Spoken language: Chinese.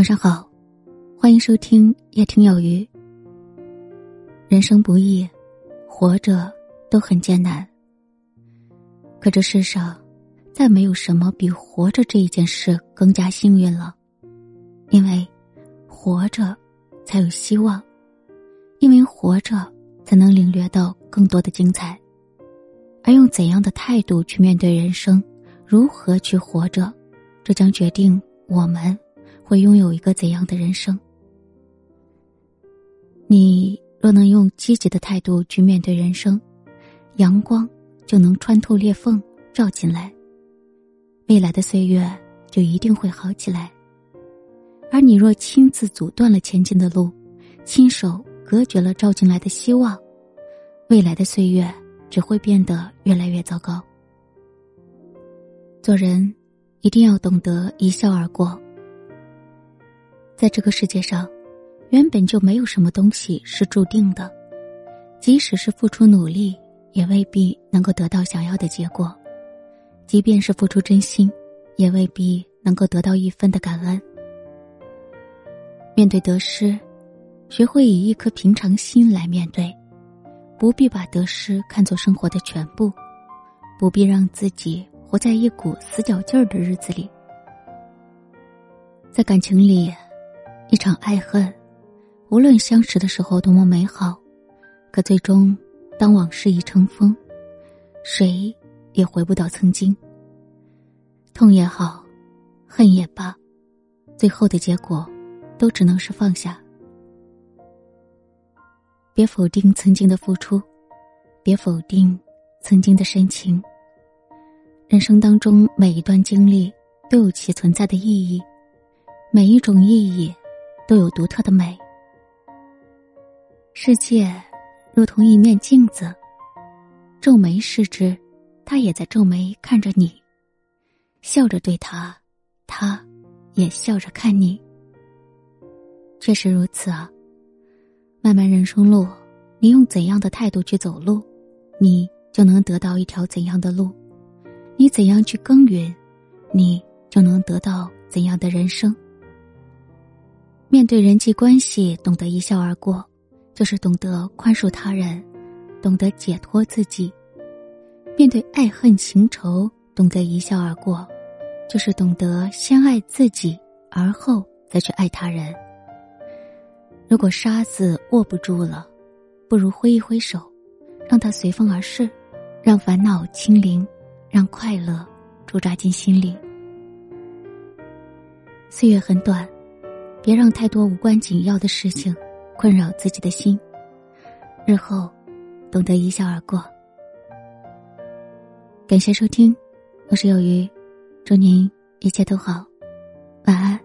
晚上好，欢迎收听夜听有余。人生不易，活着都很艰难。可这世上，再没有什么比活着这一件事更加幸运了，因为活着才有希望，因为活着才能领略到更多的精彩。而用怎样的态度去面对人生，如何去活着，这将决定我们会拥有一个怎样的人生。你。若能用积极的态度去面对人生，阳光就能穿透裂缝照进来。未来的岁月就一定会好起来。而你若亲自阻断了前进的路，亲手隔绝了照进来的希望，未来的岁月只会变得越来越糟糕。做人一定要懂得一笑而过。在这个世界上。原本就没有什么东西是注定的，即使是付出努力，也未必能够得到想要的结果；即便是付出真心，也未必能够得到一分的感恩。面对得失，学会以一颗平常心来面对，不必把得失看作生活的全部，不必让自己活在一股死角劲儿的日子里。在感情里，一场爱恨。无论相识的时候多么美好，可最终，当往事已成风，谁也回不到曾经。痛也好，恨也罢，最后的结果，都只能是放下。别否定曾经的付出，别否定曾经的深情。人生当中每一段经历都有其存在的意义，每一种意义都有独特的美。世界如同一面镜子，皱眉视之，他也在皱眉看着你，笑着对他，他也笑着看你。确实如此啊。漫漫人生路，你用怎样的态度去走路，你就能得到一条怎样的路；你怎样去耕耘，你就能得到怎样的人生。面对人际关系，懂得一笑而过。就是懂得宽恕他人，懂得解脱自己；面对爱恨情仇，懂得一笑而过，就是懂得先爱自己，而后再去爱他人。如果沙子握不住了，不如挥一挥手，让它随风而逝，让烦恼清零，让快乐驻扎进心里。岁月很短，别让太多无关紧要的事情。困扰自己的心，日后懂得一笑而过。感谢收听，我是有鱼，祝您一切都好，晚安。